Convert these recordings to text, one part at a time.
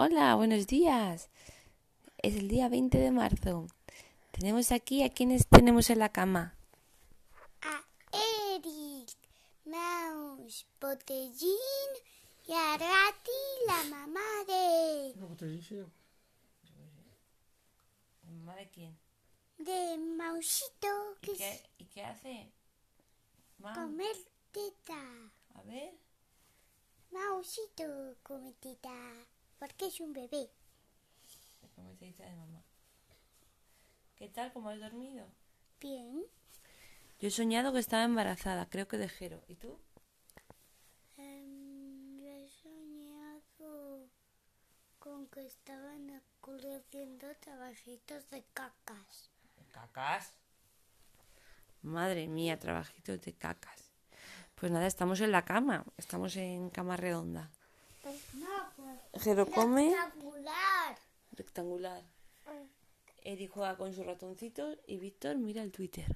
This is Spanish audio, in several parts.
Hola, buenos días. Es el día 20 de marzo. Tenemos aquí a quienes tenemos en la cama. A Eric, Mouse, Botellín y a Rati, la mamá de, ¿Mamá de quién? de Mausito, que es ¿Y qué hace? comer teta. A ver. Mausito come teta, porque es un bebé. ¿Cómo se dice de mamá? ¿Qué tal? ¿Cómo has dormido? Bien. Yo he soñado que estaba embarazada, creo que de Jero. ¿Y tú? Em, yo he soñado con que estaban haciendo trabajitos de cacas. ¿Cacas? Madre mía, trabajitos de cacas. Pues nada, estamos en la cama. Estamos en cama redonda. No, pues. Jero come Rectangular. rectangular. Eri juega con sus ratoncitos y Víctor mira el Twitter.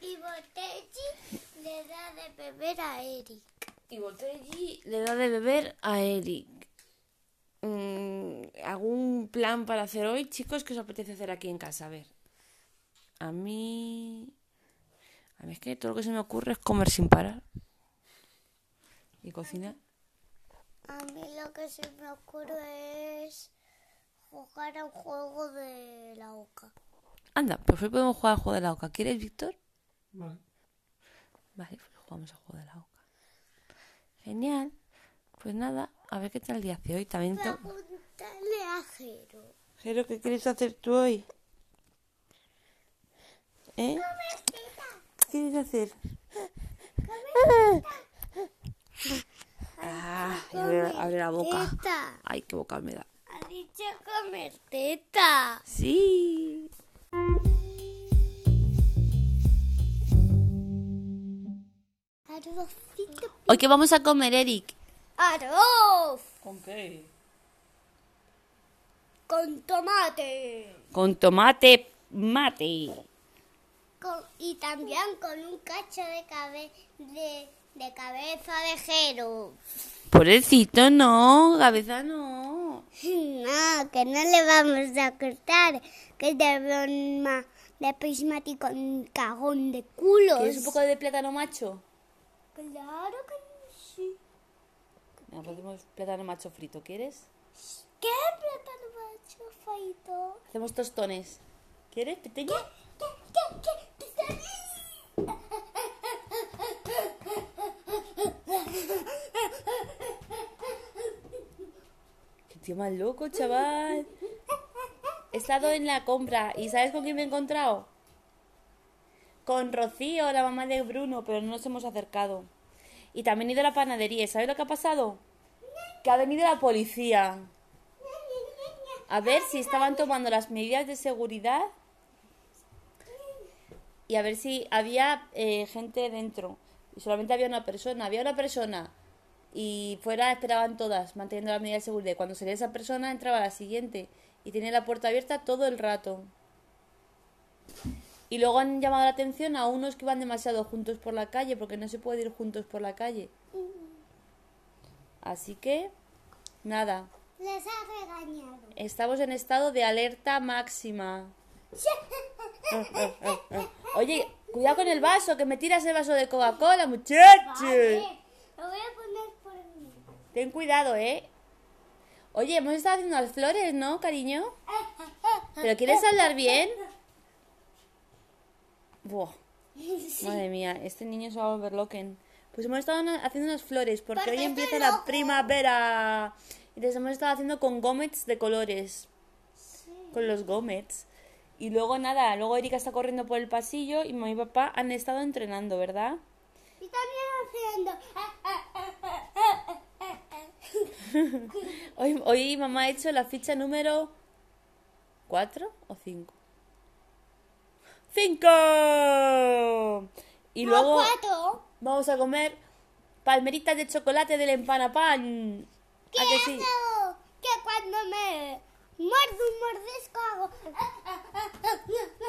Y Botelli le da de beber a Eric. Y Botelli le da de beber a Eric. Mm, ¿Algún plan para hacer hoy, chicos? ¿Qué os apetece hacer aquí en casa? A ver. A mí. A mí es que todo lo que se me ocurre es comer sin parar. Y cocinar. A mí lo que se me ocurre es jugar a un juego de la oca. Anda, pues hoy podemos jugar al juego de la oca. ¿Quieres, Víctor? Vale. Vale, pues jugamos al juego de la oca. Genial. Pues nada, a ver qué tal el día hace hoy. También Pregúntale a Jero. Jero, ¿qué quieres hacer tú hoy? ¿Eh? ¿Qué quieres hacer? Ah, abre, abre la boca. Teta. Ay, qué boca me da. Ha dicho comer teta. Sí. ¿Hoy qué vamos a comer, Eric? Arroz. ¿Con qué? Con tomate. Con tomate mate. Con- y también con un cacho de, cabe- de, de cabeza de Jero. Pobrecito, no, cabeza no. No, que no le vamos a cortar, que es de broma de prismático un cagón de culos. ¿Quieres un poco de plátano macho? Claro que sí. Nos hacemos plátano macho frito, ¿quieres? ¿Qué plátano macho feito? Hacemos tostones. ¿Quieres, pequeña? ¿Qué, qué, qué? ¿Qué tío más loco, chaval. He estado en la compra y ¿sabes con quién me he encontrado? Con Rocío, la mamá de Bruno, pero no nos hemos acercado. Y también he ido a la panadería. ¿Y ¿Sabes lo que ha pasado? Que ha venido la policía. A ver si estaban tomando las medidas de seguridad y a ver si había eh, gente dentro. Y solamente había una persona. Había una persona y fuera esperaban todas, manteniendo la medida de seguridad. Y cuando salía esa persona entraba la siguiente y tenía la puerta abierta todo el rato. Y luego han llamado la atención a unos que van demasiado juntos por la calle, porque no se puede ir juntos por la calle. Así que, nada, Les ha regañado. estamos en estado de alerta máxima. Oye, cuidado con el vaso, que me tiras el vaso de Coca-Cola, muchachos. Vale, lo voy a poner por mí. Ten cuidado, ¿eh? Oye, hemos estado haciendo las flores, ¿no, cariño? ¿Pero quieres hablar bien? Buah. Madre mía, este niño se va a volver loquen. Pues hemos estado haciendo unas flores porque Porque hoy empieza la primavera. Entonces hemos estado haciendo con gomets de colores. Con los gomets. Y luego nada, luego Erika está corriendo por el pasillo y mamá y papá han estado entrenando, ¿verdad? Y también haciendo. Hoy, hoy mamá ha hecho la ficha número 4 o 5. ¡Cinco! Y luego Cuatro. vamos a comer palmeritas de chocolate del empanapan. ¿Qué ¿A que sí? hago? Que cuando me muerdo un mordisco hago.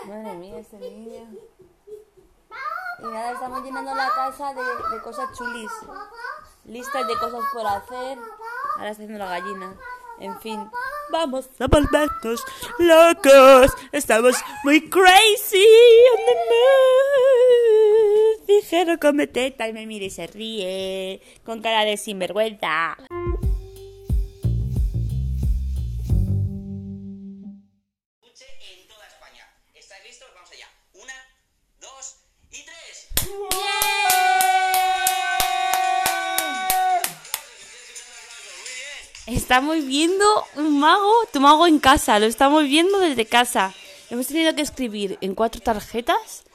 Madre mía, este niño. Y nada, estamos llenando la casa de, de cosas chulis. Listas de cosas por hacer. Ahora está haciendo la gallina. En fin, vamos a volvernos locos. Estamos muy crazy on the mood. Dijeron come teta y me mira y se ríe con cara de sinvergüenza. Estamos viendo un mago, tu mago en casa, lo estamos viendo desde casa. Hemos tenido que escribir en cuatro tarjetas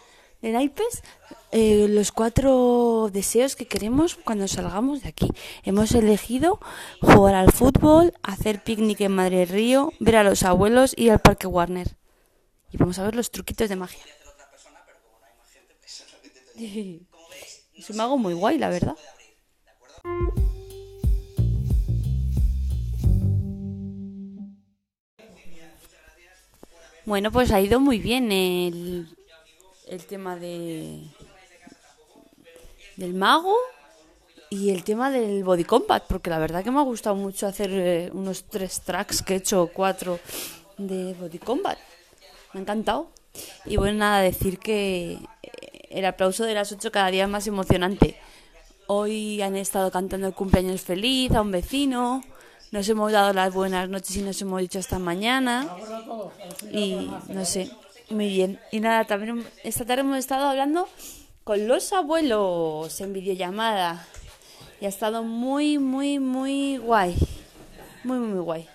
de naipes eh, los cuatro deseos que queremos cuando salgamos de aquí. Hemos elegido jugar al fútbol, hacer picnic en Madre Río, ver a los abuelos y al Parque Warner. Y vamos a ver los truquitos de magia. Es un mago muy guay, la verdad. Bueno, pues ha ido muy bien el, el tema de del mago y el tema del body combat, porque la verdad que me ha gustado mucho hacer eh, unos tres tracks que he hecho, cuatro de body combat. Me ha encantado. Y bueno, nada, decir que eh, el aplauso de las ocho cada día es más emocionante. Hoy han estado cantando el cumpleaños feliz a un vecino. Nos hemos dado las buenas noches y nos hemos dicho hasta mañana. Y no sé, muy bien. Y nada, también esta tarde hemos estado hablando con los abuelos en videollamada. Y ha estado muy, muy, muy guay. Muy, muy, muy guay.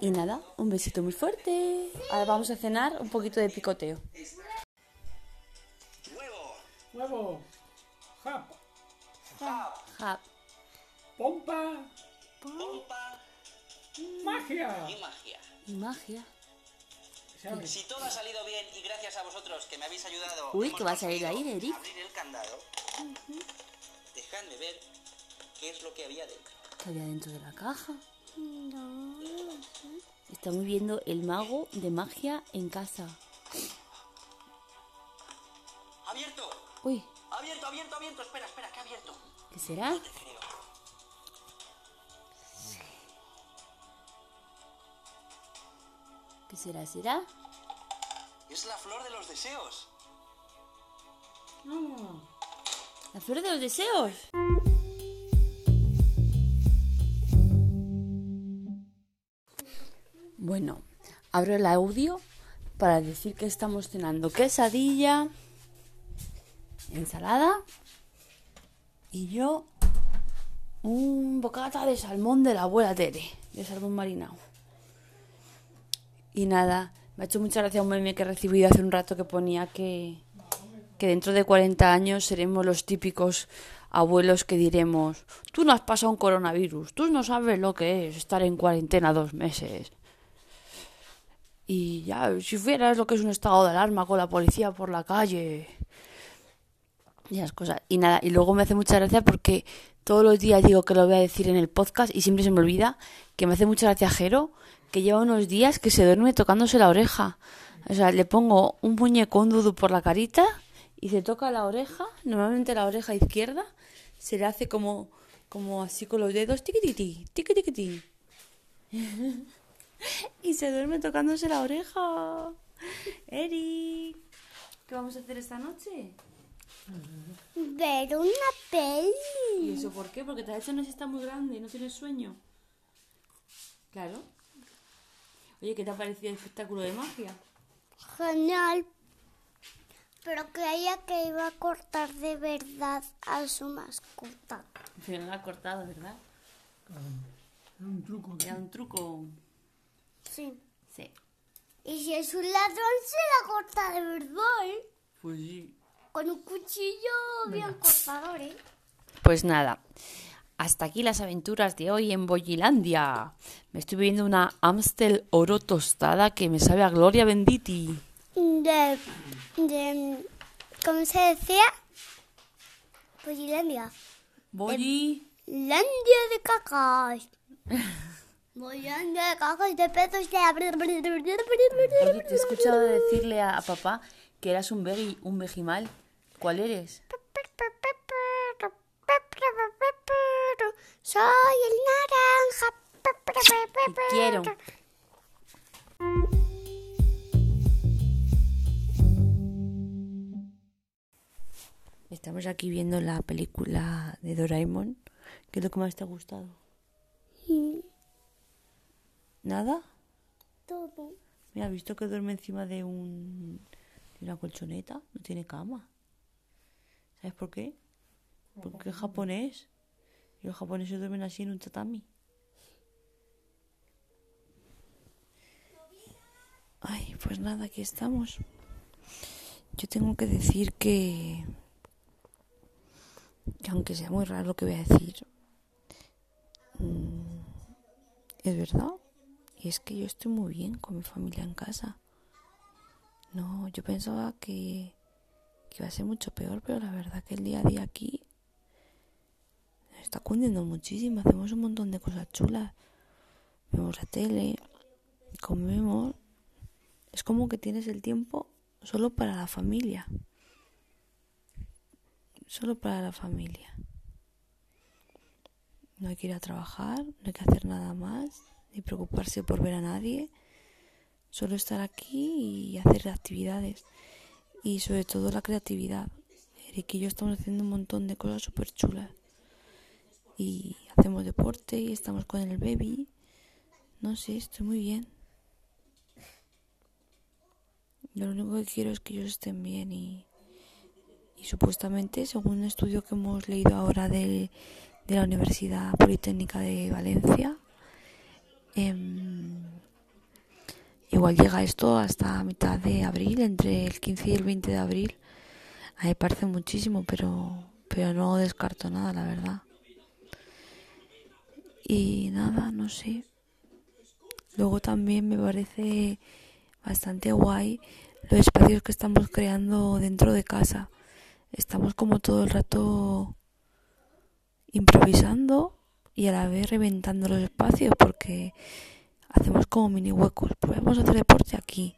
Y nada, un besito muy fuerte. Ahora vamos a cenar un poquito de picoteo. Huevo, Huevo. Jap. Ja. Pompa. pompa Magia. y magia. Y magia. Si todo ha salido bien y gracias a vosotros que me habéis ayudado. Uy, ¿qué va a salir ahí, Eric? Abrir el candado. Dejadme ver qué es lo que había dentro. ¿Qué había dentro de la caja? Estamos viendo el mago de magia en casa. ¡Abierto! Uy, ¡Abierto, abierto, abierto! Espera, espera, ¿qué ha abierto? ¿qué será? Te creo. ¿Qué será? ¿Será? Es la flor de los deseos. Ah, ¿La flor de los deseos? Bueno, abro el audio para decir que estamos cenando quesadilla, ensalada y yo un bocata de salmón de la abuela Tere, de salmón marinado. Y nada, me ha hecho mucha gracia un meme que he recibido hace un rato que ponía que, que dentro de 40 años seremos los típicos abuelos que diremos, tú no has pasado un coronavirus, tú no sabes lo que es estar en cuarentena dos meses. Y ya, si fueras lo que es un estado de alarma con la policía por la calle. Y esas cosas. Y nada, y luego me hace mucha gracia porque todos los días digo que lo voy a decir en el podcast y siempre se me olvida que me hace mucha gracia Jero, que lleva unos días que se duerme tocándose la oreja. O sea, le pongo un muñeco, un dudu por la carita y se toca la oreja, normalmente la oreja izquierda, se le hace como, como así con los dedos, tiquititi, tiquititi. y se duerme tocándose la oreja. Eric, ¿qué vamos a hacer esta noche? Ver una peli. ¿Y eso por qué? Porque te has hecho una siesta muy grande y no tienes sueño. Claro. Oye, ¿qué te ha parecido el espectáculo de magia? Genial. Pero creía que iba a cortar de verdad a su mascota. Pero no la ha cortado, ¿verdad? Es un truco. Era un truco. Sí. Sí. Y si es un ladrón, se la corta de verdad, ¿eh? Pues sí. Con un cuchillo bien cortador, ¿eh? Pues nada. Hasta aquí las aventuras de hoy en Boyilandia. Me estoy bebiendo una Amstel Oro tostada que me sabe a Gloria Benditi. De, de... ¿Cómo se decía? Pues Landia. Boyi. Landia de cacas. Landia de cacas de pedos de... Oye, te he escuchado decirle a, a papá que eras un vegi, un vejimal. ¿Cuál eres? Soy el naranja. Te quiero. Estamos aquí viendo la película de Doraemon. ¿Qué es lo que más te ha gustado? ¿Nada? Todo. Mira, ¿has visto que duerme encima de un de una colchoneta? No tiene cama. ¿Sabes por qué? Porque es japonés. Y los japoneses duermen así en un tatami. Ay, pues nada, aquí estamos. Yo tengo que decir que, que aunque sea muy raro lo que voy a decir, mm, es verdad. Y es que yo estoy muy bien con mi familia en casa. No, yo pensaba que, que iba a ser mucho peor, pero la verdad que el día a día aquí está cundiendo muchísimo. Hacemos un montón de cosas chulas. Vemos la tele, comemos. Es como que tienes el tiempo solo para la familia. Solo para la familia. No hay que ir a trabajar, no hay que hacer nada más, ni preocuparse por ver a nadie. Solo estar aquí y hacer actividades. Y sobre todo la creatividad. Eric y yo estamos haciendo un montón de cosas súper chulas. Y hacemos deporte y estamos con el baby. No sé, estoy muy bien. Yo lo único que quiero es que ellos estén bien y, y supuestamente, según un estudio que hemos leído ahora de, la Universidad Politécnica de Valencia, em, igual llega esto hasta mitad de abril, entre el 15 y el 20 de abril. A mí parece muchísimo, pero, pero no descarto nada, la verdad. Y nada, no sé. Luego también me parece bastante guay los espacios que estamos creando dentro de casa. Estamos como todo el rato improvisando y a la vez reventando los espacios porque hacemos como mini huecos. Pues vamos a hacer deporte aquí.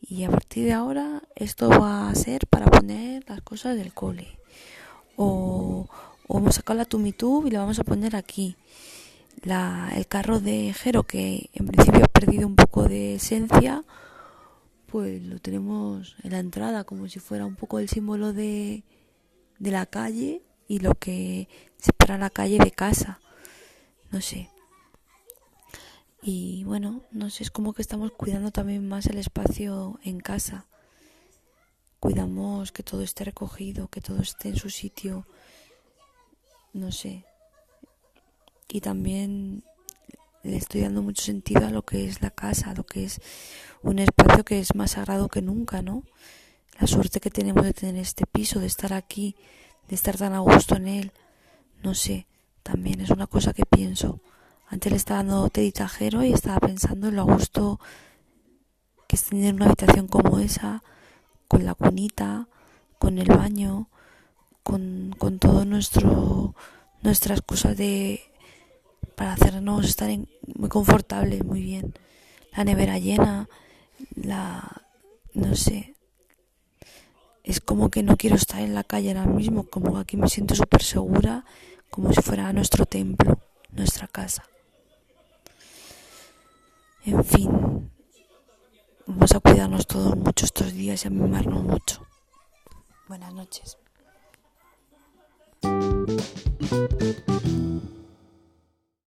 Y a partir de ahora esto va a ser para poner las cosas del cole. O, o vamos a sacar la Tumitub y la vamos a poner aquí. La, el carro de Jero que en principio ha perdido un poco de esencia pues lo tenemos en la entrada como si fuera un poco el símbolo de, de la calle y lo que separa la calle de casa. No sé. Y bueno, no sé, es como que estamos cuidando también más el espacio en casa. Cuidamos que todo esté recogido, que todo esté en su sitio. No sé. Y también le estoy dando mucho sentido a lo que es la casa, a lo que es un espacio que es más sagrado que nunca, ¿no? La suerte que tenemos de tener este piso, de estar aquí, de estar tan a gusto en él, no sé, también es una cosa que pienso. Antes le estaba dando teditajero y estaba pensando en lo a gusto que es tener una habitación como esa, con la cunita, con el baño, con, con todo nuestro nuestras cosas de para hacernos estar en, muy confortables, muy bien. La nevera llena, la no sé. Es como que no quiero estar en la calle ahora mismo, como aquí me siento súper segura, como si fuera nuestro templo, nuestra casa. En fin, vamos a cuidarnos todos mucho estos días y a mimarnos mucho. Buenas noches.